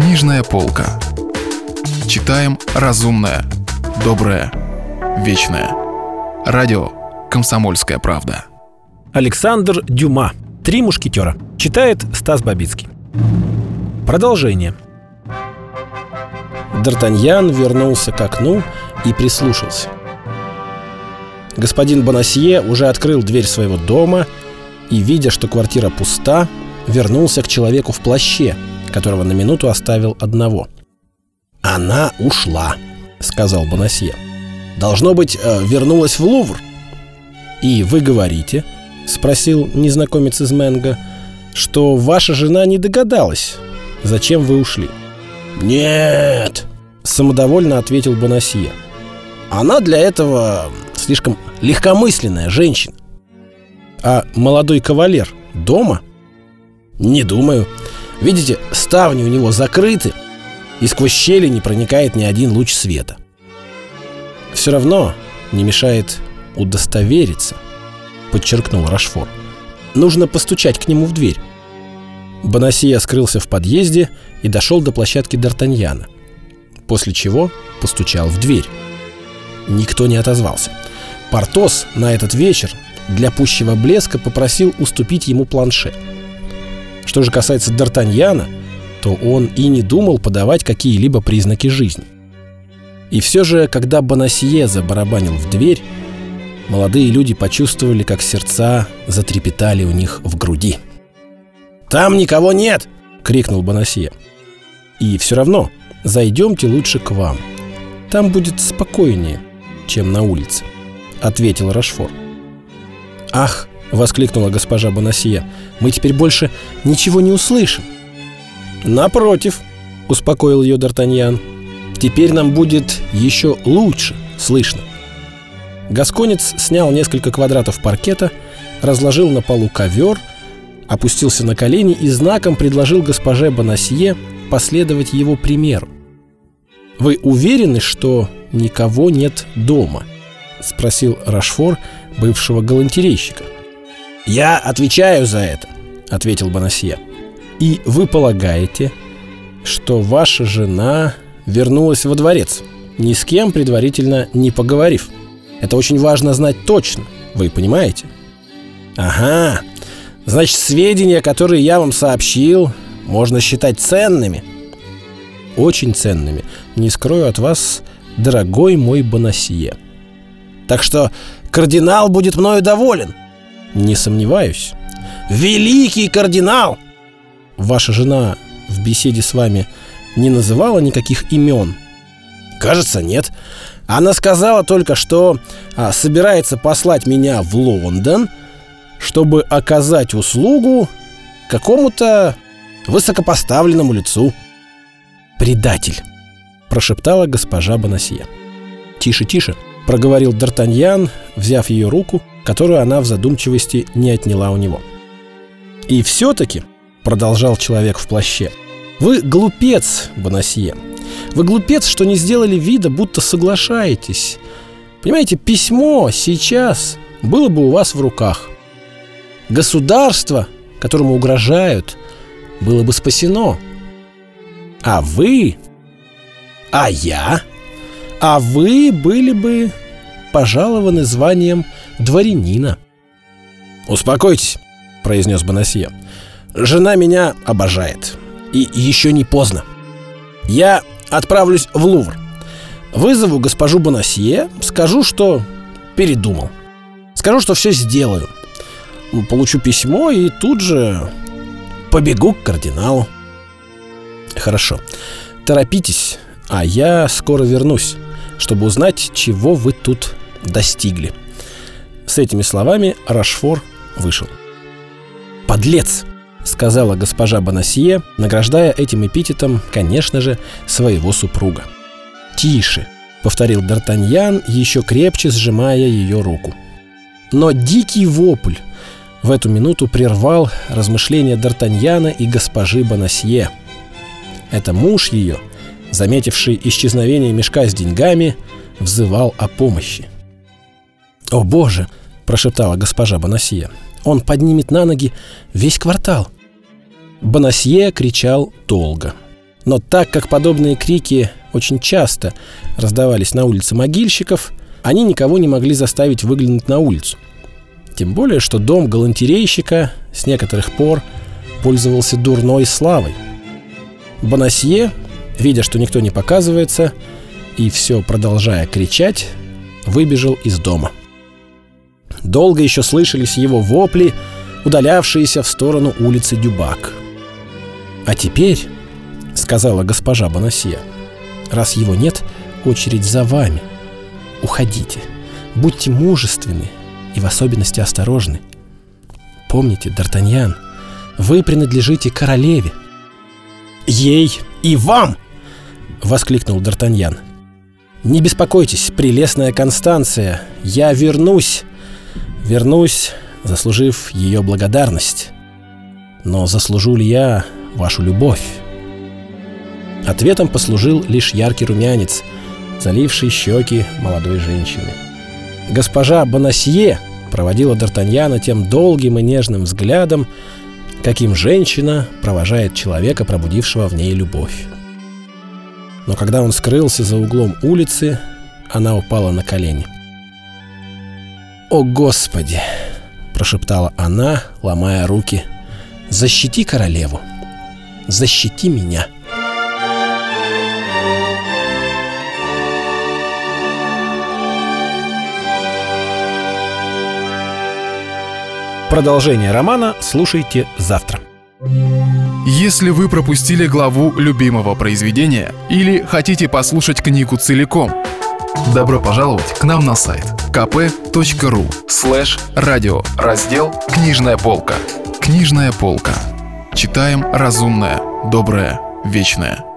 Книжная полка. Читаем разумное, доброе, вечное. Радио «Комсомольская правда». Александр Дюма. «Три мушкетера». Читает Стас Бабицкий. Продолжение. Д'Артаньян вернулся к окну и прислушался. Господин Бонасье уже открыл дверь своего дома и, видя, что квартира пуста, вернулся к человеку в плаще, которого на минуту оставил одного. «Она ушла», — сказал Бонасье. «Должно быть, э, вернулась в Лувр». «И вы говорите», — спросил незнакомец из Менго, «что ваша жена не догадалась, зачем вы ушли». «Нет», — самодовольно ответил Бонасье. «Она для этого слишком легкомысленная женщина». «А молодой кавалер дома?» «Не думаю. Видите, ставни у него закрыты, и сквозь щели не проникает ни один луч света. Все равно не мешает удостовериться, подчеркнул Рашфор. Нужно постучать к нему в дверь. Бонасия скрылся в подъезде и дошел до площадки Д'Артаньяна, после чего постучал в дверь. Никто не отозвался. Портос на этот вечер для пущего блеска попросил уступить ему планшет – что же касается Д'Артаньяна, то он и не думал подавать какие-либо признаки жизни. И все же, когда Бонасье забарабанил в дверь, молодые люди почувствовали, как сердца затрепетали у них в груди. «Там никого нет!» — крикнул Бонасье. «И все равно, зайдемте лучше к вам. Там будет спокойнее, чем на улице», — ответил Рашфор. «Ах, — воскликнула госпожа Бонасье. «Мы теперь больше ничего не услышим». «Напротив», — успокоил ее Д'Артаньян. «Теперь нам будет еще лучше слышно». Гасконец снял несколько квадратов паркета, разложил на полу ковер, опустился на колени и знаком предложил госпоже Бонасье последовать его примеру. «Вы уверены, что никого нет дома?» — спросил Рашфор, бывшего галантерейщика. «Я отвечаю за это», — ответил Бонасье. «И вы полагаете, что ваша жена вернулась во дворец, ни с кем предварительно не поговорив? Это очень важно знать точно, вы понимаете?» «Ага, значит, сведения, которые я вам сообщил, можно считать ценными?» «Очень ценными. Не скрою от вас, дорогой мой Бонасье». «Так что кардинал будет мною доволен», не сомневаюсь. Великий кардинал! Ваша жена в беседе с вами не называла никаких имен? Кажется, нет. Она сказала только, что а, собирается послать меня в Лондон, чтобы оказать услугу какому-то высокопоставленному лицу. «Предатель!» – прошептала госпожа Бонасье. «Тише, тише!» – проговорил Д'Артаньян, взяв ее руку которую она в задумчивости не отняла у него. «И все-таки», — продолжал человек в плаще, — «вы глупец, Бонасье. Вы глупец, что не сделали вида, будто соглашаетесь. Понимаете, письмо сейчас было бы у вас в руках. Государство, которому угрожают, было бы спасено. А вы... А я... А вы были бы пожалованы званием дворянина. «Успокойтесь», — произнес Бонасье. «Жена меня обожает. И еще не поздно. Я отправлюсь в Лувр. Вызову госпожу Бонасье, скажу, что передумал. Скажу, что все сделаю. Получу письмо и тут же побегу к кардиналу. Хорошо. Торопитесь, а я скоро вернусь, чтобы узнать, чего вы тут достигли. С этими словами Рашфор вышел. «Подлец!» — сказала госпожа Бонасье, награждая этим эпитетом, конечно же, своего супруга. «Тише!» — повторил Д'Артаньян, еще крепче сжимая ее руку. Но дикий вопль в эту минуту прервал размышления Д'Артаньяна и госпожи Бонасье. Это муж ее, заметивший исчезновение мешка с деньгами, взывал о помощи. «О боже!» – прошептала госпожа Бонасье. «Он поднимет на ноги весь квартал!» Бонасье кричал долго. Но так как подобные крики очень часто раздавались на улице могильщиков, они никого не могли заставить выглянуть на улицу. Тем более, что дом галантерейщика с некоторых пор пользовался дурной славой. Бонасье, видя, что никто не показывается, и все продолжая кричать, выбежал из дома. Долго еще слышались его вопли, удалявшиеся в сторону улицы Дюбак. «А теперь», — сказала госпожа Бонасье, — «раз его нет, очередь за вами. Уходите, будьте мужественны и в особенности осторожны. Помните, Д'Артаньян, вы принадлежите королеве». «Ей и вам!» — воскликнул Д'Артаньян. «Не беспокойтесь, прелестная Констанция, я вернусь, вернусь, заслужив ее благодарность. Но заслужу ли я вашу любовь?» Ответом послужил лишь яркий румянец, заливший щеки молодой женщины. Госпожа Бонасье проводила Д'Артаньяна тем долгим и нежным взглядом, каким женщина провожает человека, пробудившего в ней любовь. Но когда он скрылся за углом улицы, она упала на колени. «О, Господи!» – прошептала она, ломая руки. «Защити королеву! Защити меня!» Продолжение романа слушайте завтра. Если вы пропустили главу любимого произведения или хотите послушать книгу целиком, добро пожаловать к нам на сайт kp.ru слэш радио раздел «Книжная полка». Книжная полка. Читаем разумное, доброе, вечное.